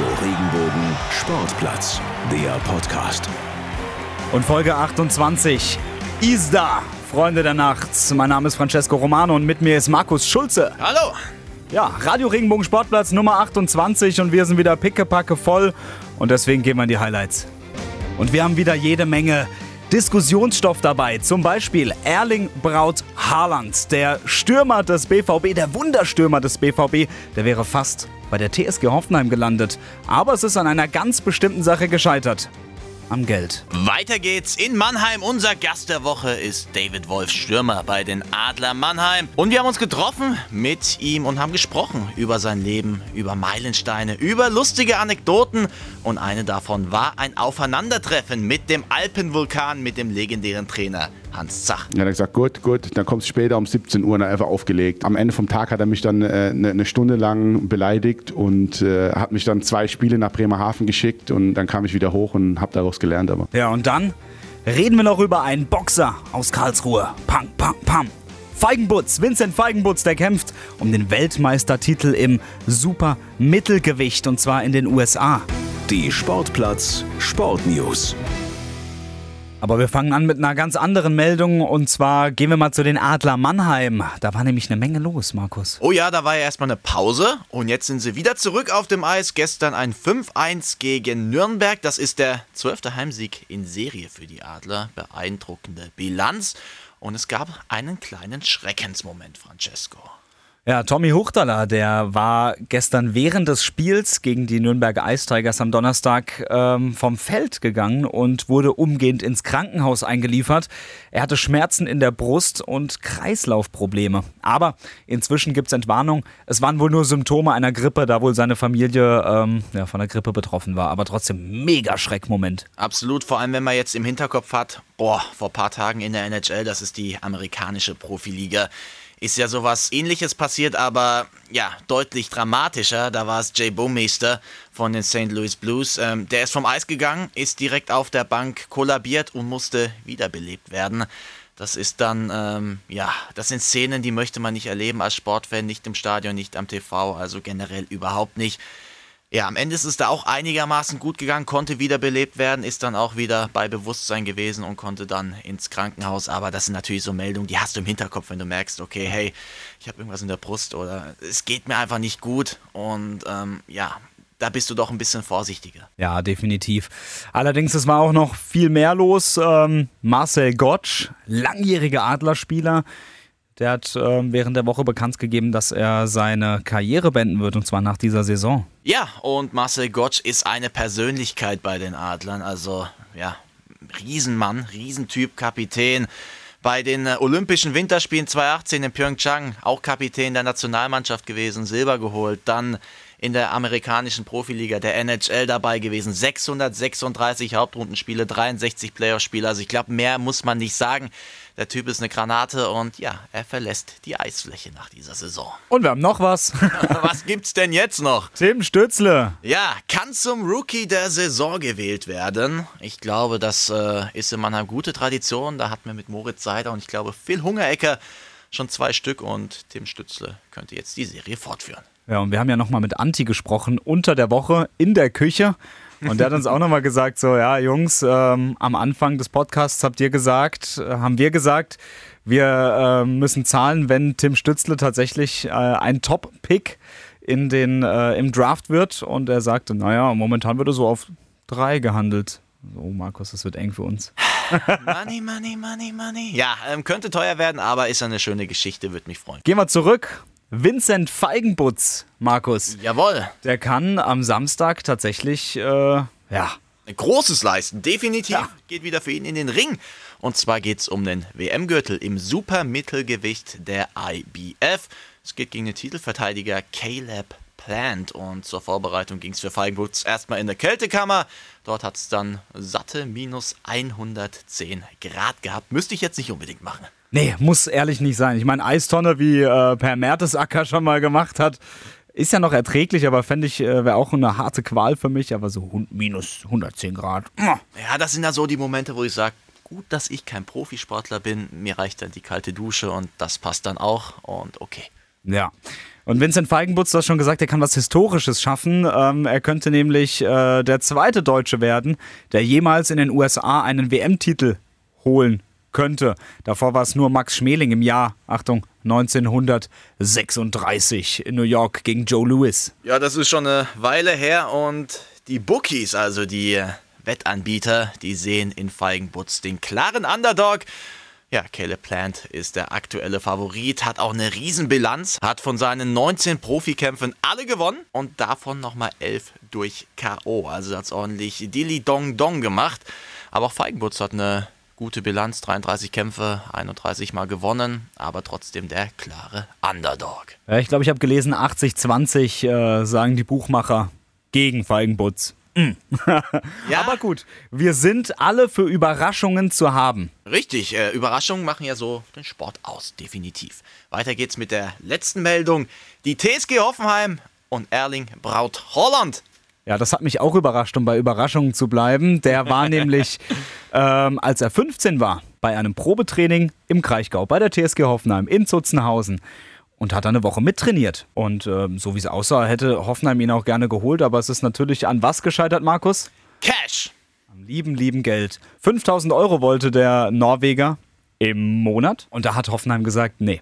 Radio Regenbogen Sportplatz, der Podcast. Und Folge 28 ist da, Freunde der Nacht. Mein Name ist Francesco Romano und mit mir ist Markus Schulze. Hallo! Ja, Radio Regenbogen Sportplatz Nummer 28 und wir sind wieder pickepacke voll und deswegen gehen wir in die Highlights. Und wir haben wieder jede Menge Diskussionsstoff dabei. Zum Beispiel Erling Braut Haaland, der Stürmer des BVB, der Wunderstürmer des BVB, der wäre fast bei der TSG Hoffenheim gelandet. Aber es ist an einer ganz bestimmten Sache gescheitert am Geld. Weiter geht's in Mannheim. Unser Gast der Woche ist David Wolf, Stürmer bei den Adler Mannheim. Und wir haben uns getroffen mit ihm und haben gesprochen über sein Leben, über Meilensteine, über lustige Anekdoten. Und eine davon war ein Aufeinandertreffen mit dem Alpenvulkan, mit dem legendären Trainer Hans Zach. Ja, er hat gesagt, gut, gut, dann kommst du später um 17 Uhr und einfach aufgelegt. Am Ende vom Tag hat er mich dann äh, eine, eine Stunde lang beleidigt und äh, hat mich dann zwei Spiele nach Bremerhaven geschickt und dann kam ich wieder hoch und habe daraus gelernt. Aber. Ja, und dann reden wir noch über einen Boxer aus Karlsruhe. Pam, pam, pam. Feigenbutz, Vincent Feigenbutz, der kämpft um den Weltmeistertitel im Super Mittelgewicht und zwar in den USA. Die Sportplatz Sportnews. Aber wir fangen an mit einer ganz anderen Meldung und zwar gehen wir mal zu den Adler Mannheim. Da war nämlich eine Menge los, Markus. Oh ja, da war ja erstmal eine Pause und jetzt sind sie wieder zurück auf dem Eis. Gestern ein 5-1 gegen Nürnberg. Das ist der zwölfte Heimsieg in Serie für die Adler. Beeindruckende Bilanz. Und es gab einen kleinen Schreckensmoment, Francesco. Ja, Tommy Huchtaler, der war gestern während des Spiels gegen die Nürnberger Ice Tigers am Donnerstag ähm, vom Feld gegangen und wurde umgehend ins Krankenhaus eingeliefert. Er hatte Schmerzen in der Brust und Kreislaufprobleme. Aber inzwischen gibt es Entwarnung. Es waren wohl nur Symptome einer Grippe, da wohl seine Familie ähm, ja, von der Grippe betroffen war. Aber trotzdem mega Schreckmoment. Absolut, vor allem wenn man jetzt im Hinterkopf hat, boah, vor ein paar Tagen in der NHL, das ist die amerikanische Profiliga ist ja sowas ähnliches passiert, aber ja, deutlich dramatischer. Da war es Jay Baumeister von den St. Louis Blues. Ähm, der ist vom Eis gegangen, ist direkt auf der Bank kollabiert und musste wiederbelebt werden. Das ist dann, ähm, ja, das sind Szenen, die möchte man nicht erleben als Sportfan, nicht im Stadion, nicht am TV, also generell überhaupt nicht. Ja, am Ende ist es da auch einigermaßen gut gegangen, konnte wiederbelebt werden, ist dann auch wieder bei Bewusstsein gewesen und konnte dann ins Krankenhaus. Aber das sind natürlich so Meldungen, die hast du im Hinterkopf, wenn du merkst, okay, hey, ich habe irgendwas in der Brust oder es geht mir einfach nicht gut. Und ähm, ja, da bist du doch ein bisschen vorsichtiger. Ja, definitiv. Allerdings, es war auch noch viel mehr los. Ähm, Marcel Gottsch, langjähriger Adlerspieler, der hat äh, während der Woche bekannt gegeben, dass er seine Karriere beenden wird und zwar nach dieser Saison. Ja, und Marcel Gottsch ist eine Persönlichkeit bei den Adlern. Also, ja, Riesenmann, Riesentyp, Kapitän. Bei den äh, Olympischen Winterspielen 2018 in Pyeongchang auch Kapitän der Nationalmannschaft gewesen, Silber geholt. Dann in der amerikanischen Profiliga der NHL dabei gewesen. 636 Hauptrundenspiele, 63 Playoff-Spiele. Also ich glaube, mehr muss man nicht sagen. Der Typ ist eine Granate und ja, er verlässt die Eisfläche nach dieser Saison. Und wir haben noch was. was gibt's denn jetzt noch? Tim Stützle. Ja, kann zum Rookie der Saison gewählt werden. Ich glaube, das äh, ist in Mannheim gute Tradition. Da hatten wir mit Moritz Seider und ich glaube Phil Hungerecker schon zwei Stück und Tim Stützle könnte jetzt die Serie fortführen. Ja, und wir haben ja nochmal mit Anti gesprochen unter der Woche in der Küche. Und der hat uns auch nochmal gesagt, so, ja, Jungs, ähm, am Anfang des Podcasts habt ihr gesagt, äh, haben wir gesagt, wir äh, müssen zahlen, wenn Tim Stützle tatsächlich äh, ein Top-Pick in den, äh, im Draft wird. Und er sagte, naja, momentan wird er so auf drei gehandelt. So, Markus, das wird eng für uns. money, money, money, money. Ja, ähm, könnte teuer werden, aber ist eine schöne Geschichte, würde mich freuen. Gehen wir zurück Vincent Feigenbutz, Markus. Jawohl. Der kann am Samstag tatsächlich, äh, ja. Ein großes leisten, definitiv. Ja. Geht wieder für ihn in den Ring. Und zwar geht es um den WM-Gürtel im Supermittelgewicht der IBF. Es geht gegen den Titelverteidiger Caleb Plant. Und zur Vorbereitung ging es für Feigenbutz erstmal in der Kältekammer. Dort hat es dann satte minus 110 Grad gehabt. Müsste ich jetzt nicht unbedingt machen. Nee, muss ehrlich nicht sein. Ich meine, Eistonne, wie äh, Per Mertesacker schon mal gemacht hat, ist ja noch erträglich, aber fände ich, äh, wäre auch eine harte Qual für mich, aber so minus 110 Grad. Ja, das sind ja so die Momente, wo ich sage, gut, dass ich kein Profisportler bin, mir reicht dann die kalte Dusche und das passt dann auch und okay. Ja. Und Vincent Feigenbutz, du hast schon gesagt, er kann was Historisches schaffen. Ähm, er könnte nämlich äh, der zweite Deutsche werden, der jemals in den USA einen WM-Titel holen könnte. Davor war es nur Max Schmeling im Jahr, Achtung, 1936 in New York gegen Joe Louis. Ja, das ist schon eine Weile her und die Bookies, also die Wettanbieter, die sehen in Feigenbutz den klaren Underdog. Ja, Caleb Plant ist der aktuelle Favorit, hat auch eine Riesenbilanz, hat von seinen 19 Profikämpfen alle gewonnen und davon nochmal 11 durch K.O. Also hat es ordentlich Dilly Dong Dong gemacht. Aber auch Feigenbutz hat eine gute Bilanz, 33 Kämpfe, 31 Mal gewonnen, aber trotzdem der klare Underdog. Ja, ich glaube, ich habe gelesen, 80-20 äh, sagen die Buchmacher gegen Feigenbutz. Mm. ja. Aber gut, wir sind alle für Überraschungen zu haben. Richtig, äh, Überraschungen machen ja so den Sport aus, definitiv. Weiter geht's mit der letzten Meldung. Die TSG Hoffenheim und Erling Braut Holland ja, das hat mich auch überrascht, um bei Überraschungen zu bleiben. Der war nämlich, ähm, als er 15 war, bei einem Probetraining im Kraichgau, bei der TSG Hoffenheim in Zutzenhausen und hat eine Woche mittrainiert. Und ähm, so wie es aussah, hätte Hoffenheim ihn auch gerne geholt, aber es ist natürlich an was gescheitert, Markus? Cash! Am lieben, lieben Geld. 5000 Euro wollte der Norweger im Monat und da hat Hoffenheim gesagt, nee,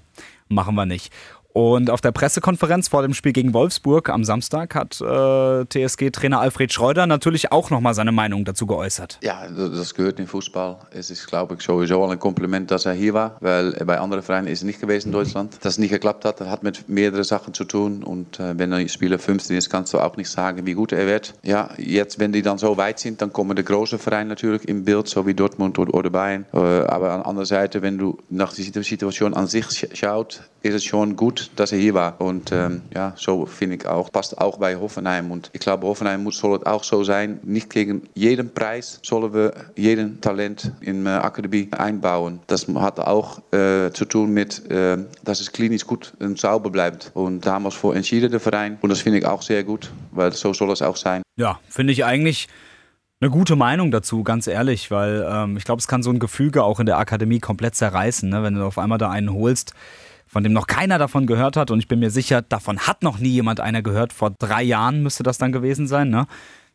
machen wir nicht. Und auf der Pressekonferenz vor dem Spiel gegen Wolfsburg am Samstag hat äh, TSG-Trainer Alfred Schreuder natürlich auch nochmal seine Meinung dazu geäußert. Ja, das gehört im Fußball. Es ist, glaube ich, sowieso ein Kompliment, dass er hier war, weil bei anderen Vereinen ist er nicht gewesen in Deutschland. Dass es nicht geklappt hat, hat mit mehreren Sachen zu tun. Und äh, wenn ein Spieler 15 ist, kannst du auch nicht sagen, wie gut er wird. Ja, jetzt, wenn die dann so weit sind, dann kommen die großen Vereine natürlich im Bild, so wie Dortmund oder, oder Bayern. Äh, aber an der anderen Seite, wenn du nach der Situation an sich schaut, ist es schon gut, dass er hier war. Und ähm, ja, so finde ich auch, passt auch bei Hoffenheim. Und ich glaube, Hoffenheim muss, soll es auch so sein, nicht gegen jeden Preis sollen wir jeden Talent in der Akademie einbauen. Das hat auch äh, zu tun mit, äh, dass es klinisch gut und sauber bleibt. Und da haben wir uns vor entschieden, der Verein. Und das finde ich auch sehr gut, weil so soll es auch sein. Ja, finde ich eigentlich eine gute Meinung dazu, ganz ehrlich, weil ähm, ich glaube, es kann so ein Gefüge auch in der Akademie komplett zerreißen, ne? wenn du auf einmal da einen holst, von dem noch keiner davon gehört hat. Und ich bin mir sicher, davon hat noch nie jemand einer gehört. Vor drei Jahren müsste das dann gewesen sein. Ne?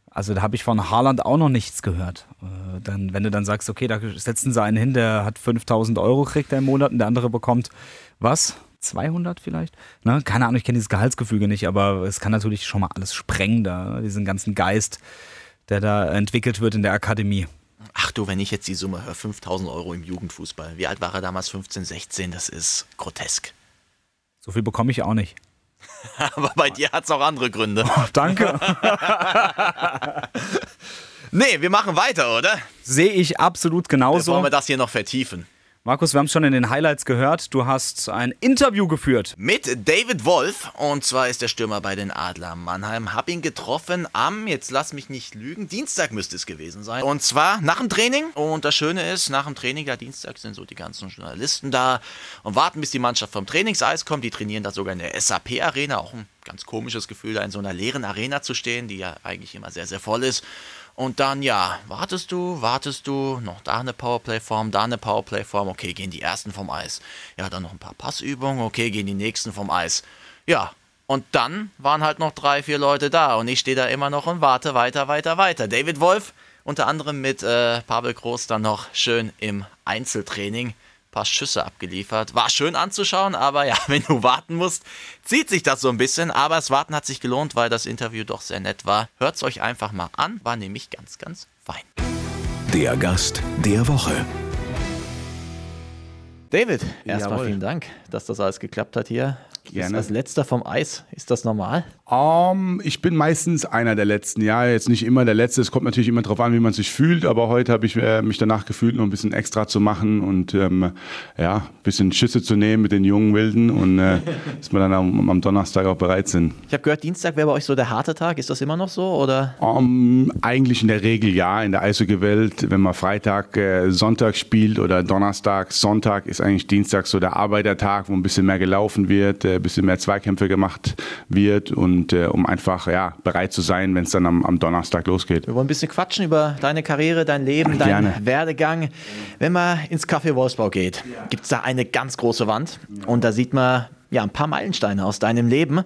Also da habe ich von Haaland auch noch nichts gehört. Äh, dann, wenn du dann sagst, okay, da setzen sie einen hin, der hat 5000 Euro kriegt er im Monat und der andere bekommt was? 200 vielleicht? Ne? Keine Ahnung, ich kenne dieses Gehaltsgefüge nicht, aber es kann natürlich schon mal alles sprengen, da, diesen ganzen Geist, der da entwickelt wird in der Akademie. Ach du, wenn ich jetzt die Summe höre, 5000 Euro im Jugendfußball. Wie alt war er damals? 15, 16? Das ist grotesk. So viel bekomme ich auch nicht. Aber bei dir hat es auch andere Gründe. Oh, danke. nee, wir machen weiter, oder? Sehe ich absolut genauso. Wollen wir das hier noch vertiefen? Markus, wir haben es schon in den Highlights gehört. Du hast ein Interview geführt. Mit David Wolf. Und zwar ist der Stürmer bei den Adler Mannheim. Hab ihn getroffen am, jetzt lass mich nicht lügen, Dienstag müsste es gewesen sein. Und zwar nach dem Training. Und das Schöne ist, nach dem Training, der Dienstag sind so die ganzen Journalisten da und warten, bis die Mannschaft vom Trainingseis kommt. Die trainieren da sogar in der SAP-Arena. Auch ein ganz komisches Gefühl, da in so einer leeren Arena zu stehen, die ja eigentlich immer sehr, sehr voll ist. Und dann, ja, wartest du, wartest du, noch da eine Powerplay-Form, da eine Powerplay-Form, okay, gehen die ersten vom Eis. Ja, dann noch ein paar Passübungen, okay, gehen die nächsten vom Eis. Ja, und dann waren halt noch drei, vier Leute da und ich stehe da immer noch und warte weiter, weiter, weiter. David Wolf, unter anderem mit äh, Pavel Groß, dann noch schön im Einzeltraining paar Schüsse abgeliefert. War schön anzuschauen, aber ja, wenn du warten musst, zieht sich das so ein bisschen. Aber das Warten hat sich gelohnt, weil das Interview doch sehr nett war. Hört es euch einfach mal an, war nämlich ganz, ganz fein. Der Gast der Woche. David, erstmal vielen Dank, dass das alles geklappt hat hier. Gerne. als letzter vom Eis. Ist das normal? Um, ich bin meistens einer der letzten. Ja, jetzt nicht immer der letzte. Es kommt natürlich immer darauf an, wie man sich fühlt. Aber heute habe ich äh, mich danach gefühlt, noch ein bisschen extra zu machen und ähm, ja, ein bisschen Schüsse zu nehmen mit den jungen Wilden und äh, dass wir dann am, am, Donnerstag auch bereit sind. Ich habe gehört, Dienstag wäre bei euch so der harte Tag. Ist das immer noch so oder? Um, eigentlich in der Regel ja. In der Eishockey-Welt, wenn man Freitag, äh, Sonntag spielt oder Donnerstag, Sonntag ist eigentlich Dienstag so der Arbeitertag, wo ein bisschen mehr gelaufen wird, ein äh, bisschen mehr Zweikämpfe gemacht wird und und äh, um einfach ja, bereit zu sein, wenn es dann am, am, Donnerstag losgeht. Wir wollen ein bisschen quatschen über deine Karriere, dein Leben, deinen Gerne. Werdegang. Wenn man ins Café Wolfsbau geht, gibt es da eine ganz große Wand und da sieht man ja, ein paar Meilensteine aus deinem Leben.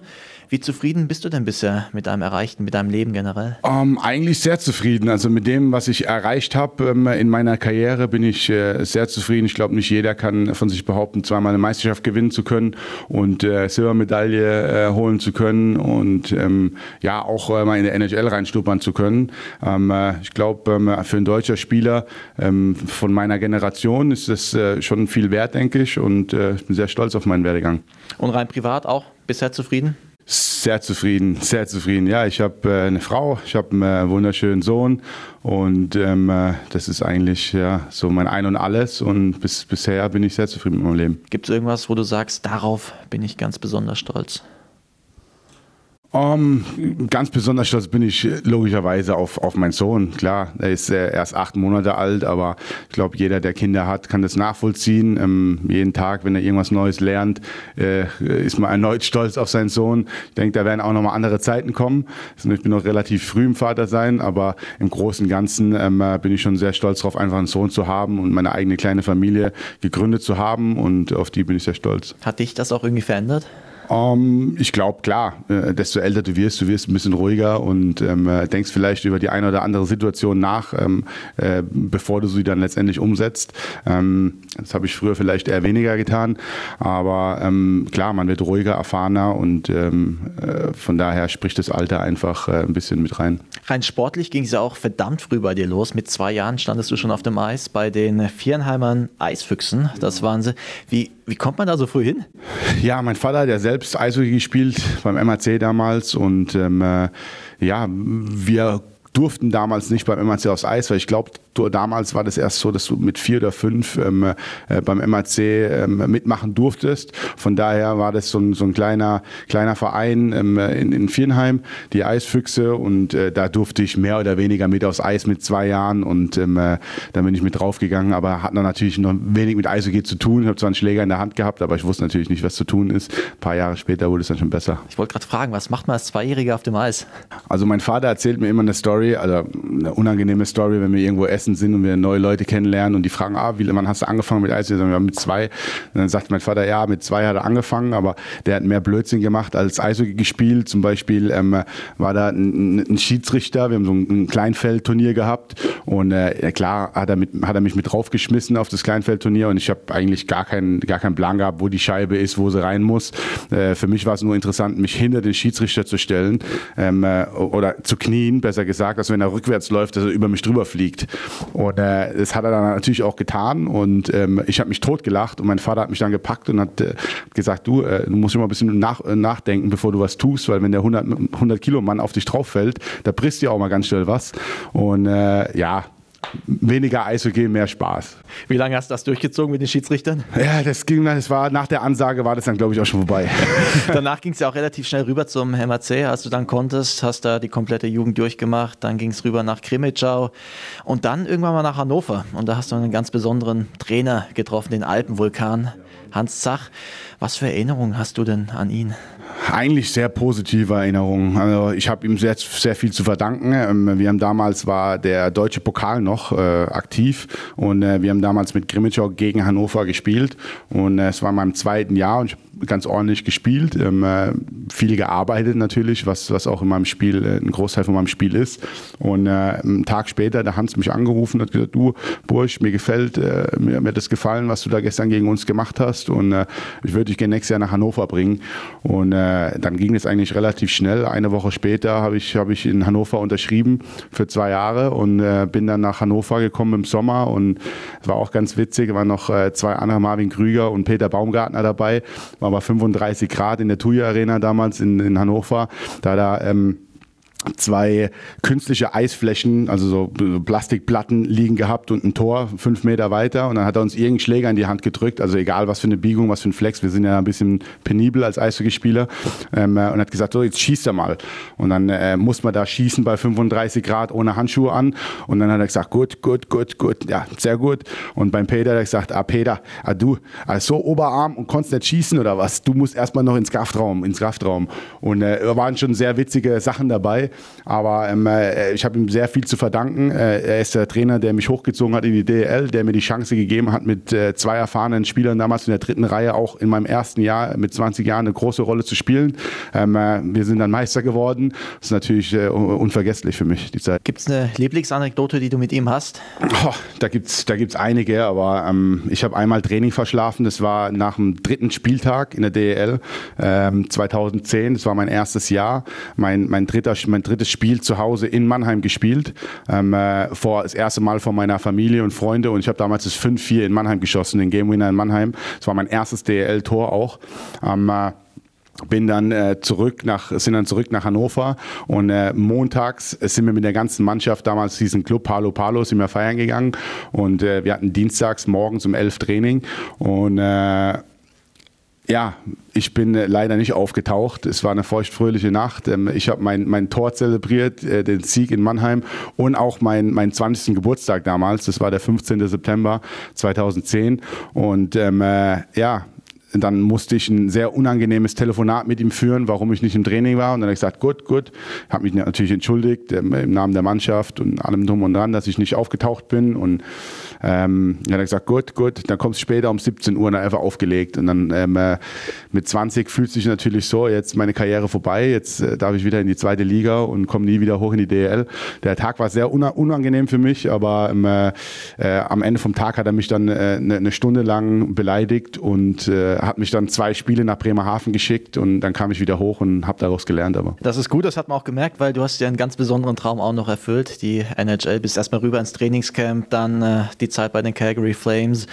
Wie zufrieden bist du denn bisher mit deinem Erreichten, mit deinem Leben generell? Um, ähm, eigentlich sehr zufrieden. Also mit dem, was ich erreicht habe ähm, in meiner Karriere, bin ich äh, sehr zufrieden. Ich glaube, nicht jeder kann von sich behaupten, zweimal eine Meisterschaft gewinnen zu können und äh, Silbermedaille äh, holen zu können und ähm, ja auch äh, mal in der NHL reinstuppern zu können. Ähm, äh, ich glaube, ähm, für einen deutscher Spieler ähm, von meiner Generation ist das äh, schon viel wert, denke ich, und ich bin sehr stolz auf meinen Werdegang. Und rein privat auch bisher zufrieden? Sehr zufrieden, sehr zufrieden. Ja, ich habe äh, eine Frau, ich habe einen äh, wunderschönen Sohn und ähm, äh, das ist eigentlich ja, so mein Ein und Alles und bis, bisher bin ich sehr zufrieden mit meinem Leben. Gibt es irgendwas, wo du sagst, darauf bin ich ganz besonders stolz? Um, ganz besonders stolz bin ich logischerweise auf, auf meinen Sohn. Klar, er ist äh, erst acht Monate alt, aber ich glaube, jeder, der Kinder hat, kann das nachvollziehen. Ähm, jeden Tag, wenn er irgendwas Neues lernt, äh, ist man erneut stolz auf seinen Sohn. Ich denke, da werden auch nochmal andere Zeiten kommen. Also ich bin noch relativ früh im Vater sein, aber im Großen und Ganzen ähm, bin ich schon sehr stolz darauf, einfach einen Sohn zu haben und meine eigene kleine Familie gegründet zu haben und auf die bin ich sehr stolz. Hat dich das auch irgendwie verändert? Um, ähm, ich glaube, klar, äh, desto älter du wirst, du wirst ein bisschen ruhiger und ähm, äh, denkst vielleicht über die eine oder andere Situation nach, ähm, äh, bevor du sie dann letztendlich umsetzt. Ähm, das habe ich früher vielleicht eher weniger getan, aber ähm, klar, man wird ruhiger, erfahrener und ähm, äh, von daher spricht das Alter einfach äh, ein bisschen mit rein. Rein sportlich ging es ja auch verdammt früh bei dir los. Mit zwei Jahren standest du schon auf dem Eis bei den Vierenheimern Eisfüchsen. Das waren sie. Wie, wie kommt man da so früh hin? Ja, mein Vater, der selbst Eishockey gespielt beim MAC damals und ähm, äh, ja, wir durften damals nicht beim MAC aufs Eis, weil ich glaube, damals war das erst so, dass du mit vier oder fünf ähm, äh, beim MAC ähm, mitmachen durftest. Von daher war das so ein, so ein kleiner, kleiner Verein ähm, in, in Viernheim, die Eisfüchse, und äh, da durfte ich mehr oder weniger mit aufs Eis mit zwei Jahren und ähm, äh, da bin ich mit draufgegangen, aber hat dann natürlich noch wenig mit Eishockey zu tun. Ich habe zwar einen Schläger in der Hand gehabt, aber ich wusste natürlich nicht, was zu tun ist. Ein paar Jahre später wurde es dann schon besser. Ich wollte gerade fragen, was macht man als Zweijähriger auf dem Eis? Also mein Vater erzählt mir immer eine Story, also eine unangenehme Story, wenn wir irgendwo essen sind und wir neue Leute kennenlernen und die fragen, ah, wie wann hast du angefangen mit Eishockey? Ja, mit zwei. Und dann sagt mein Vater, ja, mit zwei hat er angefangen, aber der hat mehr Blödsinn gemacht als Eishockey gespielt. Zum Beispiel ähm, war da ein, ein, Schiedsrichter, wir haben so ein, ein Kleinfeldturnier gehabt und äh, klar hat er, mit, hat er mich mit draufgeschmissen auf das Kleinfeldturnier und ich habe eigentlich gar keinen, gar keinen Plan gehabt, wo die Scheibe ist, wo sie rein muss. Äh, für mich war es nur interessant, mich hinter den Schiedsrichter zu stellen ähm, äh, oder zu knien, besser gesagt, als wenn er rückwärts läuft, dass er über mich drüber fliegt. Und äh, das hat er dann natürlich auch getan und ähm, ich habe mich totgelacht und mein Vater hat mich dann gepackt und hat äh, gesagt, du, äh, du musst immer ein bisschen nach, äh, nachdenken, bevor du was tust, weil wenn der 100, 100 Kilo Mann auf dich drauf fällt, da bricht dir auch mal ganz schnell was. Und äh, ja, weniger Eishockey, mehr Spaß. Wie lange hast du das durchgezogen mit den Schiedsrichtern? Ja, das ging, das war nach der Ansage war das dann glaube ich auch schon vorbei. Danach ging es ja auch relativ schnell rüber zum MAC, als du dann konntest, hast da die komplette Jugend durchgemacht, dann ging es rüber nach Krimitschau und dann irgendwann mal nach Hannover und da hast du einen ganz besonderen Trainer getroffen, den Alpenvulkan, Hans Zach. Was für Erinnerungen hast du denn an ihn? Eigentlich sehr positive Erinnerungen. Also ich habe ihm sehr, sehr viel zu verdanken. Ähm, wir haben damals war der deutsche Pokal noch äh, aktiv und äh, wir haben damals mit Grimmitschau gegen Hannover gespielt und äh, es war in meinem zweiten Jahr und ich ganz ordentlich gespielt, ähm, äh, viel gearbeitet natürlich, was, was auch in meinem Spiel äh, ein Großteil von meinem Spiel ist. Und äh, einen Tag später, der Hans mich angerufen hat gesagt, du Bursch, mir gefällt, äh, mir, mir hat das gefallen, was du da gestern gegen uns gemacht hast und äh, ich würde dich gerne nächstes Jahr nach Hannover bringen. Und äh, dann ging es eigentlich relativ schnell. Eine Woche später habe ich, hab ich in Hannover unterschrieben für zwei Jahre und bin dann nach Hannover gekommen im Sommer und es war auch ganz witzig, waren noch zwei andere, Marvin Krüger und Peter Baumgartner dabei. War war 35 Grad in der TUI Arena damals in, in Hannover. Da da ähm, zwei künstliche Eisflächen, also so Plastikplatten liegen gehabt und ein Tor fünf Meter weiter. Und dann hat er uns irgendeinen Schläger in die Hand gedrückt, also egal was für eine Biegung, was für ein Flex, wir sind ja ein bisschen penibel als Eishockeyspieler. Ähm, äh, und hat gesagt, so jetzt schießt er mal. Und dann äh, muss man da schießen bei 35 Grad ohne Handschuhe an. Und dann hat er gesagt, gut, gut, gut, gut, ja, sehr gut. Und beim Peter hat er gesagt, ah Peter, ah du, ah, so Oberarm und konntest nicht schießen oder was, du musst erstmal noch ins Kraftraum, ins Kraftraum. Und äh, waren schon sehr witzige Sachen dabei Aber ähm, äh, ich habe ihm sehr viel zu verdanken. Äh, er ist der Trainer, der mich hochgezogen hat in die DL, der mir die Chance gegeben hat, mit äh, zwei erfahrenen Spielern damals in der dritten Reihe auch in meinem ersten Jahr mit 20 Jahren eine große Rolle zu spielen. Ähm, äh, wir sind dann Meister geworden. Das ist natürlich äh, unvergesslich für mich, die Zeit. Gibt es eine Lieblingsanekdote, die du mit ihm hast? Oh, da gibt es da gibt's einige, aber ähm, ich habe einmal Training verschlafen. Das war nach dem dritten Spieltag in der DEL ähm, 2010. Das war mein erstes Jahr. Mein, mein, dritter, mein drittes Spiel zu Hause in Mannheim gespielt. Ähm, äh, vor, das erste Mal vor meiner Familie und Freunde. Und ich habe damals das 5-4 in Mannheim geschossen, den Game Winner in Mannheim. Das war mein erstes DEL-Tor auch. Ähm, äh, bin dann äh, zurück nach sind dann zurück nach Hannover und äh, montags sind wir mit der ganzen Mannschaft damals diesen Club Palo Palo sind wir feiern gegangen und äh, wir hatten dienstags morgens um elf Training und äh, ja, ich bin äh, leider nicht aufgetaucht. Es war eine feuchtfröhliche Nacht. Ähm, ich habe mein, mein Tor zelebriert, äh, den Sieg in Mannheim und auch meinen mein 20. Geburtstag damals. Das war der 15. September 2010. Und ähm, äh, ja, dann musste ich ein sehr unangenehmes Telefonat mit ihm führen, warum ich nicht im Training war. Und dann habe ich gesagt, gut, gut. Habe mich natürlich entschuldigt ähm, im Namen der Mannschaft und allem drum und dran, dass ich nicht aufgetaucht bin. Und ähm, dann hat er gesagt, gut, gut. Dann kommst du später um 17 Uhr und dann einfach aufgelegt. Und dann ähm, äh, mit 20 fühlt sich natürlich so, jetzt meine Karriere vorbei, jetzt äh, darf ich wieder in die zweite Liga und komme nie wieder hoch in die DL. Der Tag war sehr unangenehm für mich, aber ähm, äh, äh, am Ende vom Tag hat er mich dann eine, äh, eine Stunde lang beleidigt und hat mich dann zwei Spiele nach Bremerhaven geschickt und dann kam ich wieder hoch und habe daraus gelernt. Aber das ist gut, das hat man auch gemerkt, weil du hast ja einen ganz besonderen Traum auch noch erfüllt, die NHL. Bist erstmal rüber ins Trainingscamp, dann äh, die Zeit bei den Calgary Flames.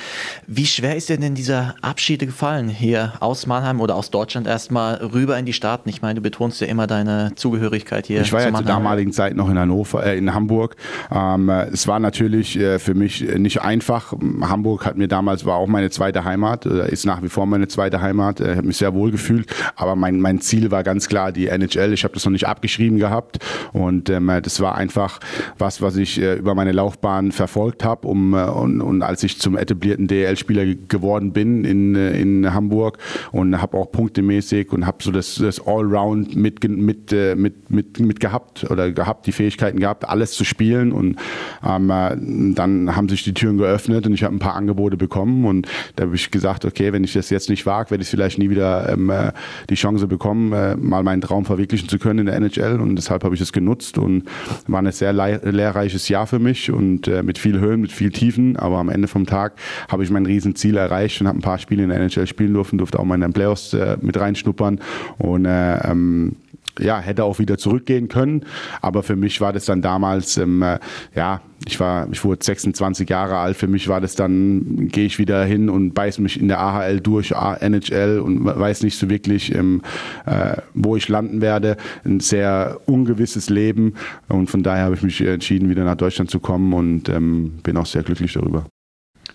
Wie schwer ist dir denn dieser Abschied gefallen hier aus Mannheim oder aus Deutschland erstmal rüber in die Staaten? Ich meine, du betonst ja immer deine Zugehörigkeit hier. Ich war ja zur damaligen Zeit noch in Hannover, äh, in Hamburg. Ähm, es war natürlich äh, für mich nicht einfach. Hamburg hat mir damals war auch meine zweite Heimat, äh, ist nach wie vor meine zweite Heimat. Ich habe mich sehr wohl gefühlt, aber mein, mein Ziel war ganz klar die NHL. Ich habe das noch nicht abgeschrieben gehabt und ähm, das war einfach was, was ich äh, über meine Laufbahn verfolgt habe. Um, äh, und, und als ich zum etablierten DL-Spieler geworden bin in, äh, in Hamburg und habe auch punktemäßig und habe so das, das Allround mit, mit, äh, mit, mit, mit gehabt oder gehabt, die Fähigkeiten gehabt, alles zu spielen und ähm, äh, dann haben sich die Türen geöffnet und ich habe ein paar Angebote bekommen und da habe ich gesagt, okay, wenn ich das jetzt nicht wage, werde ich vielleicht nie wieder ähm, äh, die Chance bekommen, äh, mal meinen Traum verwirklichen zu können in der NHL. Und deshalb habe ich es genutzt und war ein sehr lehrreiches Jahr für mich und äh, mit viel Höhen, mit viel Tiefen. Aber am Ende vom Tag habe ich mein Riesenziel erreicht und habe ein paar Spiele in der NHL spielen dürfen, durfte auch mal in den Playoffs äh, mit reinschnuppern. Und äh, ähm, ja, hätte auch wieder zurückgehen können. Aber für mich war das dann damals, ähm, äh, ja, ich war, ich wurde 26 Jahre alt. Für mich war das dann, gehe ich wieder hin und beiß mich in der AHL durch, NHL und weiß nicht so wirklich, ähm, äh, wo ich landen werde. Ein sehr ungewisses Leben. Und von daher habe ich mich entschieden, wieder nach Deutschland zu kommen und ähm, bin auch sehr glücklich darüber.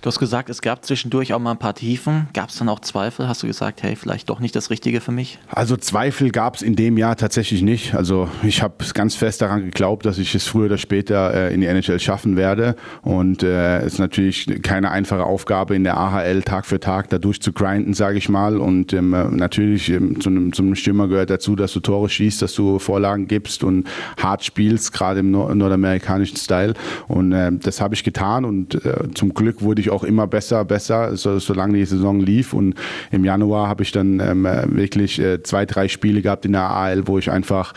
Du hast gesagt, es gab zwischendurch auch mal ein paar Tiefen. Gab es dann auch Zweifel? Hast du gesagt, hey, vielleicht doch nicht das Richtige für mich? Also Zweifel gab es in dem Jahr tatsächlich nicht. Also ich habe ganz fest daran geglaubt, dass ich es früher oder später äh, in die NHL schaffen werde. Und es äh, ist natürlich keine einfache Aufgabe in der AHL Tag für Tag da durchzugrinden, sage ich mal. Und ähm, natürlich ähm, zu, zu einem Stürmer gehört dazu, dass du Tore schießt, dass du Vorlagen gibst und hart spielst, gerade im nord nordamerikanischen Style. Und äh, das habe ich getan und äh, zum Glück wurde ich auch immer besser, besser, so, solange die Saison lief. Und im Januar habe ich dann ähm, wirklich äh, zwei, drei Spiele gehabt in der AL, wo ich einfach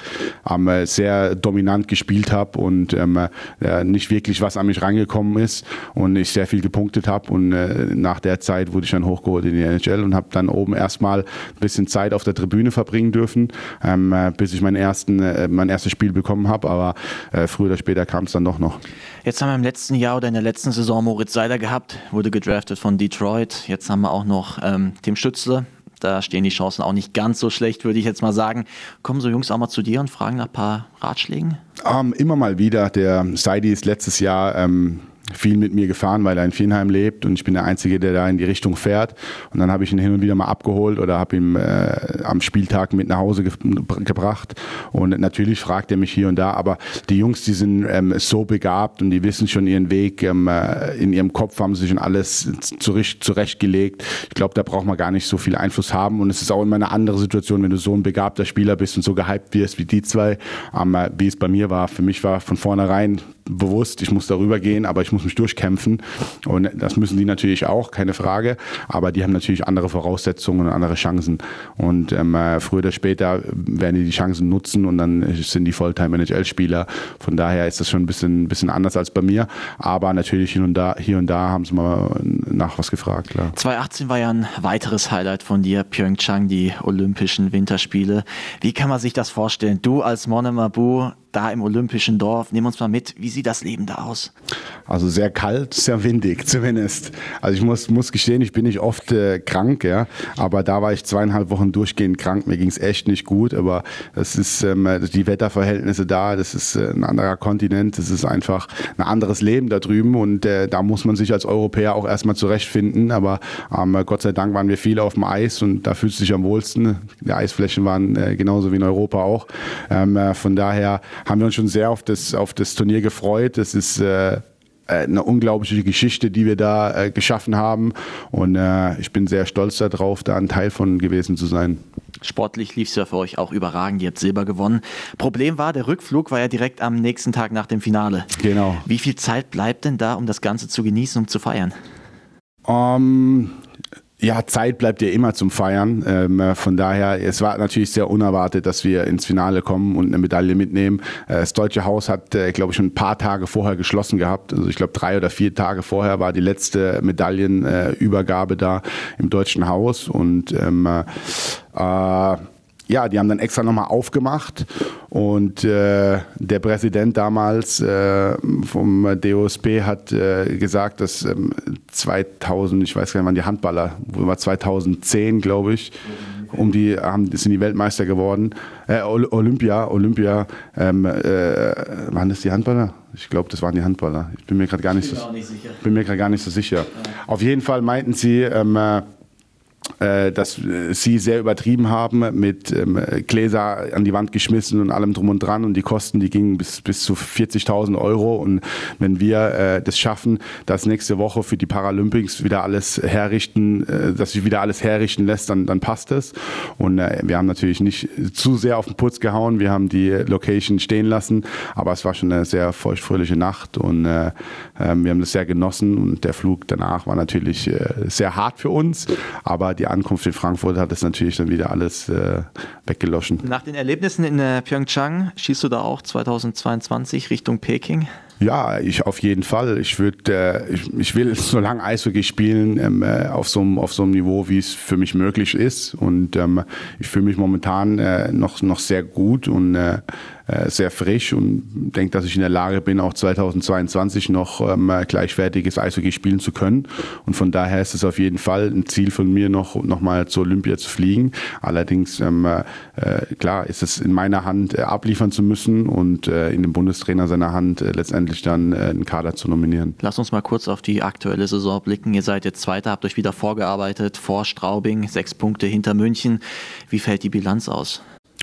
ähm, sehr dominant gespielt habe und ähm, äh, nicht wirklich was an mich rangekommen ist und ich sehr viel gepunktet habe. Und äh, nach der Zeit wurde ich dann hochgeholt in die NHL und habe dann oben erstmal ein bisschen Zeit auf der Tribüne verbringen dürfen, ähm, äh, bis ich meinen ersten, äh, mein erstes Spiel bekommen habe. Aber äh, früher oder später kam es dann doch noch. Jetzt haben wir im letzten Jahr oder in der letzten Saison Moritz Seider gehabt, wurde gedraftet von Detroit. Jetzt haben wir auch noch ähm, Tim Stützle. Da stehen die Chancen auch nicht ganz so schlecht, würde ich jetzt mal sagen. Kommen so Jungs auch mal zu dir und fragen nach ein paar Ratschlägen? Um, ähm, immer mal wieder. Der Seidi ist letztes Jahr ähm, viel mit mir gefahren, weil er in Vienheim lebt und ich bin der Einzige, der da in die Richtung fährt. Und dann habe ich ihn hin und wieder mal abgeholt oder habe ihn äh, am Spieltag mit nach Hause ge gebracht. Und natürlich fragt er mich hier und da, aber die Jungs, die sind ähm, so begabt und die wissen schon ihren Weg. Ähm, äh, in ihrem Kopf haben sie schon alles zurecht, zurechtgelegt. Ich glaube, da braucht man gar nicht so viel Einfluss haben. Und es ist auch immer eine andere Situation, wenn du so ein begabter Spieler bist und so gehypt wirst wie die zwei, ähm, wie es bei mir war. Für mich war von vornherein bewusst, ich muss darüber gehen, aber ich muss mich durchkämpfen. Und das müssen die natürlich auch, keine Frage. Aber die haben natürlich andere Voraussetzungen und andere Chancen. Und ähm, äh, früher oder später werden die die Chancen nutzen und dann sind die Volltime-NHL-Spieler. Von daher ist das schon ein bisschen, bisschen anders als bei mir. Aber natürlich hier und da, hier und da haben sie mal nach was gefragt. Klar. 2018 war ja ein weiteres Highlight von dir, Pyeongchang, die Olympischen Winterspiele. Wie kann man sich das vorstellen? Du als Monemabu da im Olympischen Dorf. Nimm uns mal mit, wie sieht das Leben da aus? Also sehr kalt, sehr windig zumindest. Also ich muss, muss gestehen, ich bin nicht oft äh, krank, ja, aber da war ich zweieinhalb Wochen durchgehend krank. Mir ging es echt nicht gut, aber es ist ähm, die Wetterverhältnisse da, das ist äh, ein anderer Kontinent, das ist einfach ein anderes Leben da drüben und äh, da muss man sich als Europäer auch erstmal zurechtfinden. Aber ähm, Gott sei Dank waren wir viele auf dem Eis und da fühlt es sich am wohlsten. Die Eisflächen waren äh, genauso wie in Europa auch. Ähm, äh, von daher haben wir uns schon sehr auf das, auf das Turnier gefreut. Das ist äh, eine unglaubliche Geschichte, die wir da äh, geschaffen haben. Und äh, ich bin sehr stolz darauf, da ein Teil von gewesen zu sein. Sportlich lief es ja für euch auch überragend. Ihr habt Silber gewonnen. Problem war, der Rückflug war ja direkt am nächsten Tag nach dem Finale. Genau. Wie viel Zeit bleibt denn da, um das Ganze zu genießen, um zu feiern? Um, ja, Zeit bleibt ja immer zum Feiern. Ähm, äh, von daher, es war natürlich sehr unerwartet, dass wir ins Finale kommen und eine Medaille mitnehmen. Äh, das Deutsche Haus hat, äh, glaube ich, schon ein paar Tage vorher geschlossen gehabt. Also ich glaube, drei oder vier Tage vorher war die letzte Medaillenübergabe da im Deutschen Haus. Und ähm, äh, ja, die haben dann extra nochmal aufgemacht und äh, der Präsident damals äh, vom DOSB hat äh, gesagt, dass 2000, ähm, ich weiß gar nicht wann die Handballer, war 2010 glaube ich, um die haben sind die Weltmeister geworden. Äh, Olympia, Olympia, ähm, äh, waren das die Handballer? Ich glaube, das waren die Handballer. Ich bin mir gerade gar nicht, so, bin mir gerade gar nicht so sicher. Ja. Auf jeden Fall meinten sie, ähm, äh, äh, dass äh, sie sehr übertrieben haben mit ähm, Gläser an die Wand geschmissen und allem drum und dran. Und die Kosten, die gingen bis, bis zu 40.000 Euro. Und wenn wir äh, das schaffen, dass nächste Woche für die Paralympics wieder alles herrichten, äh, dass sich wieder alles herrichten lässt, dann, dann passt es. Und äh, wir haben natürlich nicht zu sehr auf den Putz gehauen, wir haben die Location stehen lassen, aber es war schon eine sehr feuchtfröhliche Nacht. Und äh, ähm, wir haben das sehr genossen. Und der Flug danach war natürlich sehr hart für uns, aber die Ankunft in Frankfurt hat das natürlich dann wieder alles äh, weggeloschen. Nach den Erlebnissen in äh, Pyeongchang schießt du da auch 2022 Richtung Peking? Ja, ich auf jeden Fall. Ich würde, äh, ich, ich, will so lange Eishockey spielen ähm, äh, auf so einem auf so einem Niveau, wie es für mich möglich ist. Und ähm, ich fühle mich momentan äh, noch noch sehr gut und äh, sehr frisch und denke, dass ich in der Lage bin, auch 2022 noch ähm, gleichwertiges Eishockey spielen zu können. Und von daher ist es auf jeden Fall ein Ziel von mir, noch, noch mal zur Olympia zu fliegen. Allerdings, ähm, äh, klar, ist es in meiner Hand, äh, abliefern zu müssen und äh, in dem Bundestrainer seiner Hand äh, letztendlich dann einen Kader zu nominieren. Lass uns mal kurz auf die aktuelle Saison blicken. Ihr seid jetzt Zweiter, habt euch wieder vorgearbeitet vor Straubing, sechs Punkte hinter München. Wie fällt die Bilanz aus?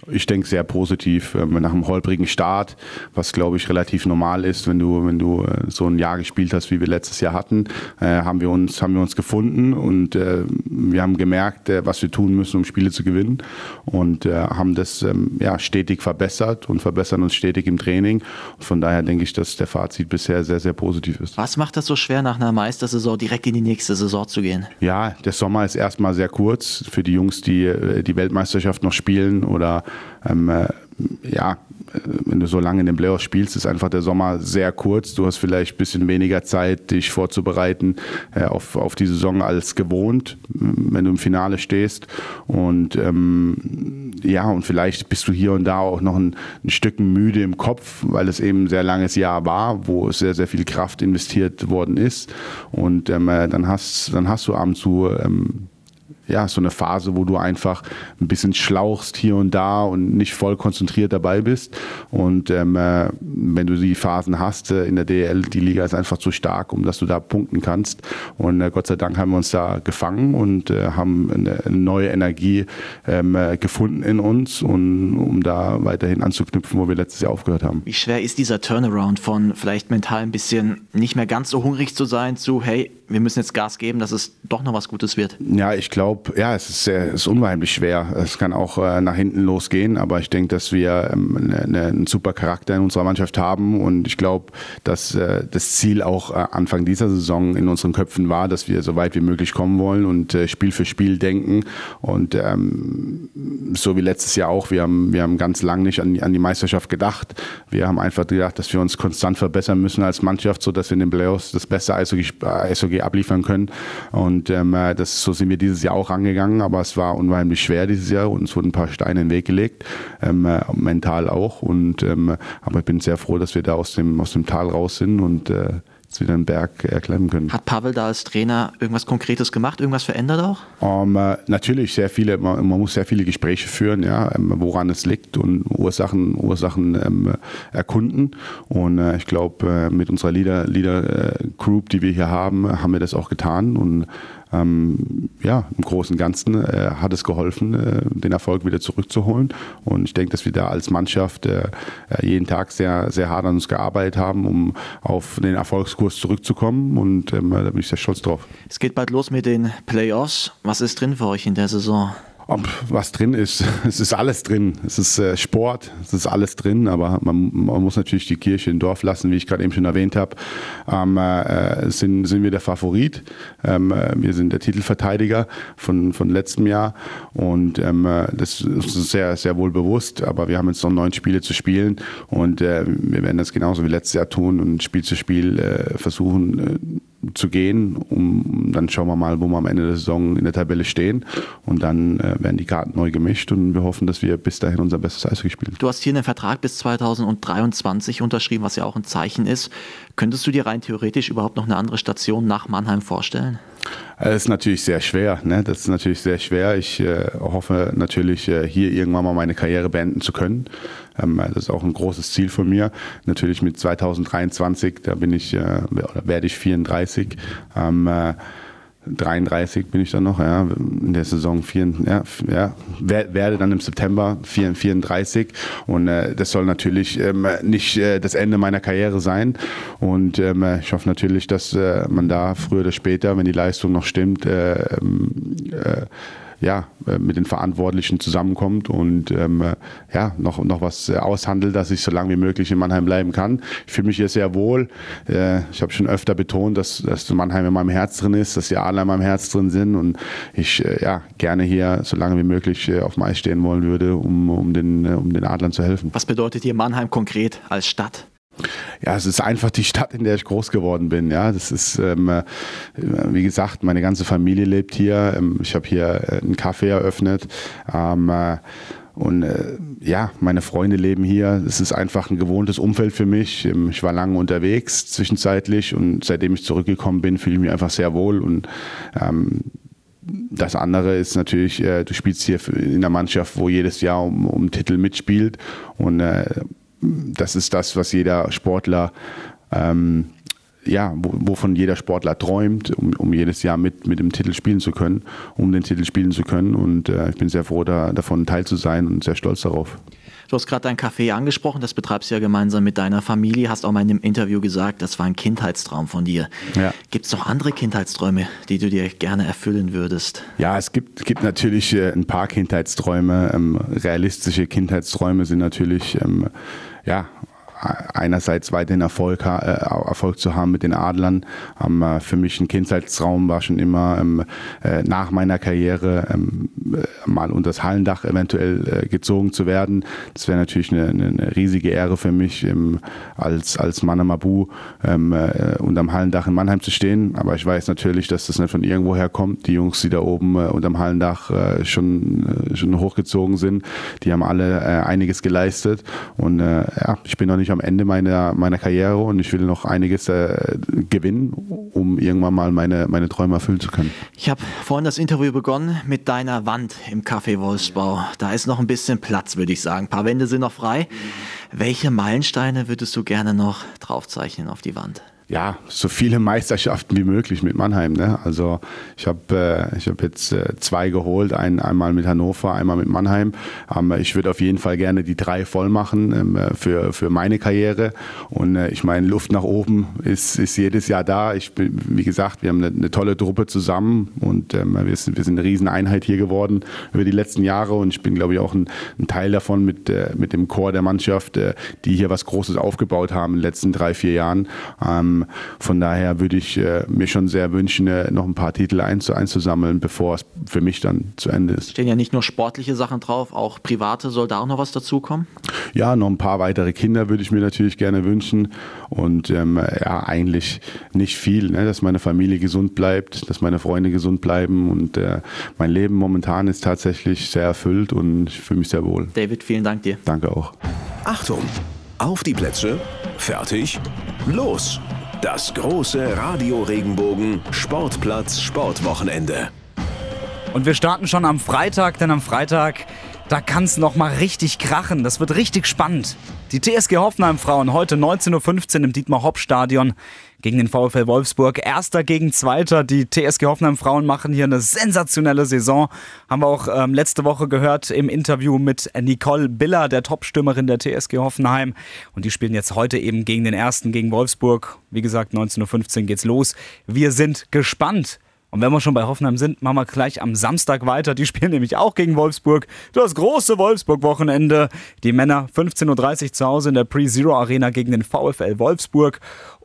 Ich denke sehr positiv. Ähm, nach einem holprigen Start, was glaube ich relativ normal ist, wenn du, wenn du äh, so ein Jahr gespielt hast, wie wir letztes Jahr hatten, äh, haben, wir uns, haben wir uns gefunden und äh, wir haben gemerkt, was wir tun müssen, um Spiele zu gewinnen und haben das ähm, ja, stetig verbessert und verbessern uns stetig im Training. Und von daher denke ich, dass der Fazit bisher sehr, sehr positiv ist. Was macht das so schwer, nach einer Meistersaison direkt in die nächste Saison zu gehen? Ja, der Sommer ist erstmal sehr kurz für die Jungs, die die Weltmeisterschaft noch spielen oder ähm, äh, ja, wenn du so lange in den Playoffs spielst, ist einfach der Sommer sehr kurz. Du hast vielleicht ein bisschen weniger Zeit, dich vorzubereiten äh, auf, auf die Saison als gewohnt, wenn du im Finale stehst. Und ähm, ja, und vielleicht bist du hier und da auch noch ein, ein Stück müde im Kopf, weil es eben ein sehr langes Jahr war, wo sehr, sehr viel Kraft investiert worden ist. Und ähm, äh, dann, hast, dann hast du ab und zu ähm, ja, so eine Phase, wo du einfach ein bisschen schlauchst hier und da und nicht voll konzentriert dabei bist. Und ähm, äh, wenn du die Phasen hast äh, in der DL, die Liga ist einfach zu stark, um dass du da punkten kannst. Und äh, Gott sei Dank haben wir uns da gefangen und äh, haben eine, neue Energie ähm, äh, gefunden in uns, und, um da weiterhin anzuknüpfen, wo wir letztes Jahr aufgehört haben. Wie schwer ist dieser Turnaround von vielleicht mental ein bisschen nicht mehr ganz so hungrig zu sein zu, hey, wir müssen jetzt Gas geben, dass es doch noch was Gutes wird? Ja, ich glaube, ja, es ist, sehr, ist unheimlich schwer. Es kann auch äh, nach hinten losgehen, aber ich denke, dass wir ähm, ne, ne, einen super Charakter in unserer Mannschaft haben und ich glaube, dass äh, das Ziel auch äh, Anfang dieser Saison in unseren Köpfen war, dass wir so weit wie möglich kommen wollen und äh, Spiel für Spiel denken und ähm, so wie letztes Jahr auch, wir haben, wir haben ganz lang nicht an die, an die Meisterschaft gedacht. Wir haben einfach gedacht, dass wir uns konstant verbessern müssen als Mannschaft, sodass wir in den Playoffs das beste Eishockey, Eishockey abliefern können. Und ähm, äh, das, so sind wir dieses Jahr auch angegangen, aber es war unheimlich schwer dieses Jahr und es wurden ein paar Steine in den Weg gelegt, ähm, äh, mental auch. Und, ähm, aber ich bin sehr froh, dass wir da aus dem, aus dem Tal raus sind und äh, wieder einen Berg erklimmen können. Hat Pavel da als Trainer irgendwas Konkretes gemacht, irgendwas verändert auch? Um, äh, natürlich sehr viele, man, man, muss sehr viele Gespräche führen, ja, ähm, woran es liegt und Ursachen, Ursachen ähm, erkunden. Und äh, ich glaube, äh, mit unserer Leader, Leader äh, Group, die wir hier haben, haben wir das auch getan und ähm, ja, im Großen und Ganzen äh, hat es geholfen, äh, den Erfolg wieder zurückzuholen. Und ich denke, dass wir da als Mannschaft äh, äh, jeden Tag sehr, sehr hart an uns gearbeitet haben, um auf den Erfolgskurs zurückzukommen. Und ähm, da bin ich sehr stolz drauf. Es geht bald los mit den Playoffs. Was ist drin für euch in der Saison? Ob was drin ist. Es ist alles drin. Es ist äh, Sport, es ist alles drin, aber man, man, muss natürlich die Kirche im Dorf lassen, wie ich gerade eben schon erwähnt habe. Ähm, äh, sind, sind wir der Favorit. Ähm, äh, wir sind der Titelverteidiger von, von letztem Jahr und ähm, äh, das ist sehr, sehr wohl bewusst, aber wir haben jetzt noch neun Spiele zu spielen und äh, wir werden das genauso wie letztes Jahr tun und Spiel zu Spiel äh, versuchen zu gehen. Um, dann schauen wir mal, wo wir am Ende der Saison in der Tabelle stehen. Und dann äh, werden die Karten neu gemischt und wir hoffen, dass wir bis dahin unser bestes Eis spielen. Du hast hier einen Vertrag bis 2023 unterschrieben, was ja auch ein Zeichen ist. Könntest du dir rein theoretisch überhaupt noch eine andere Station nach Mannheim vorstellen? Das ist natürlich sehr schwer. Ne? Das ist natürlich sehr schwer. Ich äh, hoffe natürlich, äh, hier irgendwann mal meine Karriere beenden zu können. Ähm, das ist auch ein großes Ziel von mir. Natürlich mit 2023, da bin ich, äh, oder werde ich 34. Ähm, äh, 33 bin ich dann noch, ja, in der Saison 4, ja, ja, werde dann im September 34 und äh, das soll natürlich ähm, nicht äh, das Ende meiner Karriere sein. Und ähm, ich hoffe natürlich, dass äh, man da früher oder später, wenn die Leistung noch stimmt, äh, ähm, äh, ja, äh, mit den Verantwortlichen zusammenkommt und ähm, äh, ja, noch, noch was äh, aushandelt, dass ich so lange wie möglich in Mannheim bleiben kann. Ich fühle mich hier sehr wohl. Äh, ich habe schon öfter betont, dass, dass Mannheim in meinem Herz drin ist, dass die Adler in meinem Herz drin sind und ich äh, ja, gerne hier so lange wie möglich äh, auf dem Eis stehen wollen würde, um, um, den, um den Adlern zu helfen. Was bedeutet dir Mannheim konkret als Stadt? Ja, es ist einfach die Stadt, in der ich groß geworden bin. Ja, das ist, ähm, äh, wie gesagt, meine ganze Familie lebt hier. Ähm, ich habe hier äh, einen Café eröffnet. Ähm, äh, und äh, ja, meine Freunde leben hier. Es ist einfach ein gewohntes Umfeld für mich. Ähm, ich war lange unterwegs zwischenzeitlich und seitdem ich zurückgekommen bin, fühle ich mich einfach sehr wohl. Und ähm, das andere ist natürlich, äh, du spielst hier in der Mannschaft, wo jedes Jahr um, um Titel mitspielt. Und äh, das ist das, was jeder Sportler, ähm, ja, wovon jeder Sportler träumt, um, um, jedes Jahr mit, mit dem Titel spielen zu können, um den Titel spielen zu können. Und äh, ich bin sehr froh, da, davon Teil zu sein und sehr stolz darauf. Du hast gerade dein Café angesprochen, das betreibst du ja gemeinsam mit deiner Familie, hast auch mal in einem Interview gesagt, das war ein Kindheitstraum von dir. Ja. Gibt es noch andere Kindheitsträume, die du dir gerne erfüllen würdest? Ja, es gibt, gibt natürlich äh, ein paar Kindheitsträume. Ähm, realistische Kindheitsträume sind natürlich ähm, ja, einerseits weiterhin Erfolg, äh, Erfolg zu haben mit den Adlern. Ähm, äh, für mich ein Kindheitstraum war schon immer ähm, äh, nach meiner Karriere ähm, äh, mal unter das Hallendach eventuell gezogen zu werden. Das wäre natürlich eine, eine, riesige Ehre für mich, als, als Manamabu unterm Hallendach in Mannheim zu stehen. Aber ich weiß natürlich, dass das nicht von irgendwoher kommt. Die Jungs, die da oben unterm Hallendach schon, schon hochgezogen sind, die haben alle einiges geleistet. Und ja, ich bin noch nicht ich am Ende meiner, meiner Karriere und ich will noch einiges äh, gewinnen, um irgendwann mal meine, meine Träume erfüllen zu können. Ich habe vorhin das Interview begonnen mit deiner Wand im Café Wolfsbau. Da ist noch ein bisschen Platz, würde ich sagen. Ein paar Wände sind noch frei. Welche Meilensteine würdest du gerne noch draufzeichnen auf die Wand? Ja, so viele Meisterschaften wie möglich mit Mannheim. Ne? Also ich habe äh, ich hab jetzt äh, zwei geholt, ein, einmal mit Hannover, einmal mit Mannheim. Ähm, ich würde auf jeden Fall gerne die drei voll machen ähm, für, für meine Karriere. Und äh, ich meine, Luft nach oben ist, ist jedes Jahr da. Ich bin, wie gesagt, wir haben eine, eine tolle Truppe zusammen und ähm, wir, sind, wir sind eine Rieseneinheit hier geworden über die letzten Jahre. Und ich bin, glaube ich, auch ein, ein Teil davon mit, äh, mit dem Chor der Mannschaft, äh, die hier was Großes aufgebaut haben in den letzten drei, vier Jahren. Ähm, von daher würde ich äh, mir schon sehr wünschen, äh, noch ein paar Titel einzusammeln, bevor es für mich dann zu Ende ist. Stehen ja nicht nur sportliche Sachen drauf, auch private. Soll da auch noch was dazukommen? Ja, noch ein paar weitere Kinder würde ich mir natürlich gerne wünschen. Und ähm, ja, eigentlich nicht viel, ne? dass meine Familie gesund bleibt, dass meine Freunde gesund bleiben. Und äh, mein Leben momentan ist tatsächlich sehr erfüllt und ich fühle mich sehr wohl. David, vielen Dank dir. Danke auch. Achtung! Auf die Plätze, fertig, los! Das große Radio Regenbogen Sportplatz Sportwochenende. Und wir starten schon am Freitag, denn am Freitag, da kann es nochmal richtig krachen. Das wird richtig spannend. Die TSG Hoffenheim Frauen heute 19.15 Uhr im Dietmar-Hopp-Stadion gegen den VfL Wolfsburg. Erster gegen Zweiter. Die TSG Hoffenheim Frauen machen hier eine sensationelle Saison. Haben wir auch ähm, letzte Woche gehört im Interview mit Nicole Biller, der Topstürmerin der TSG Hoffenheim. Und die spielen jetzt heute eben gegen den Ersten, gegen Wolfsburg. Wie gesagt, 19.15 Uhr geht's los. Wir sind gespannt. Und wenn wir schon bei Hoffenheim sind, machen wir gleich am Samstag weiter. Die spielen nämlich auch gegen Wolfsburg. Das große Wolfsburg-Wochenende. Die Männer 15.30 Uhr zu Hause in der Pre-Zero Arena gegen den VfL Wolfsburg.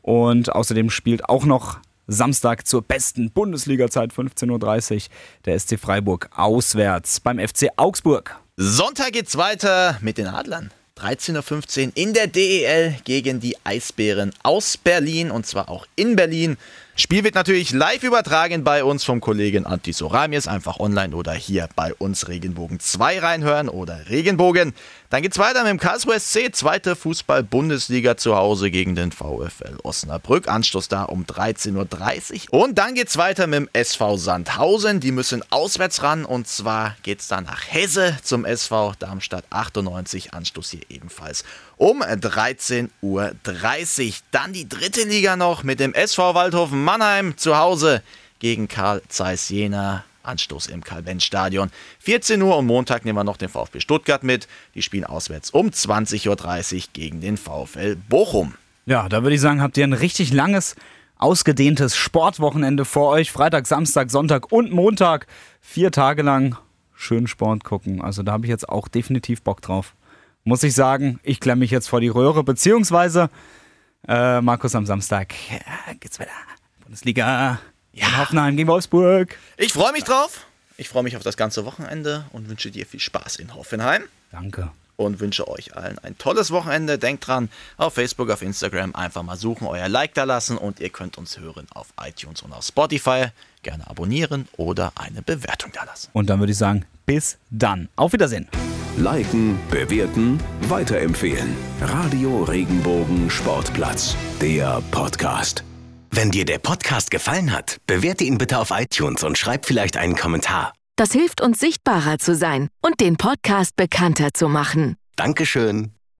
Und außerdem spielt auch noch Samstag zur besten Bundesliga-Zeit 15.30 Uhr der SC Freiburg auswärts beim FC Augsburg. Sonntag geht's weiter mit den Adlern. 13.15 Uhr in der DEL gegen die Eisbären aus Berlin und zwar auch in Berlin. Spiel wird natürlich live übertragen bei uns vom Kollegen Antti Soramies, einfach online oder hier bei uns Regenbogen 2 reinhören oder Regenbogen. Dann geht's weiter mit dem Karlsruhe SC, zweite Fußball-Bundesliga zu Hause gegen den VfL Osnabrück. Anstoß da um 13.30 Uhr. Und dann geht's weiter mit dem SV Sandhausen. Die müssen auswärts ran und zwar geht's dann nach Hesse zum SV Darmstadt 98. Anstoß hier ebenfalls um 13.30 Uhr. Dann die dritte Liga noch mit dem SV Waldhofen Mannheim zu Hause gegen Karl Zeiss Jena. Anstoß im Karl-Benz-Stadion. 14 Uhr und Montag nehmen wir noch den VfB Stuttgart mit. Die spielen auswärts um 20.30 Uhr gegen den VfL Bochum. Ja, da würde ich sagen, habt ihr ein richtig langes, ausgedehntes Sportwochenende vor euch. Freitag, Samstag, Sonntag und Montag. Vier Tage lang schön Sport gucken. Also da habe ich jetzt auch definitiv Bock drauf. Muss ich sagen, ich klemme mich jetzt vor die Röhre, beziehungsweise äh, Markus am Samstag ja, geht's weiter. Bundesliga. Ja. Hoffenheim gegen Wolfsburg. Ich freue mich drauf. Ich freue mich auf das ganze Wochenende und wünsche dir viel Spaß in Hoffenheim. Danke. Und wünsche euch allen ein tolles Wochenende. Denkt dran, auf Facebook, auf Instagram einfach mal suchen, euer Like da lassen und ihr könnt uns hören auf iTunes und auf Spotify. Gerne abonnieren oder eine Bewertung da lassen. Und dann würde ich sagen, bis dann. Auf Wiedersehen. Liken, bewerten, weiterempfehlen. Radio Regenbogen Sportplatz, der Podcast. Wenn dir der Podcast gefallen hat, bewerte ihn bitte auf iTunes und schreib vielleicht einen Kommentar. Das hilft uns sichtbarer zu sein und den Podcast bekannter zu machen. Dankeschön.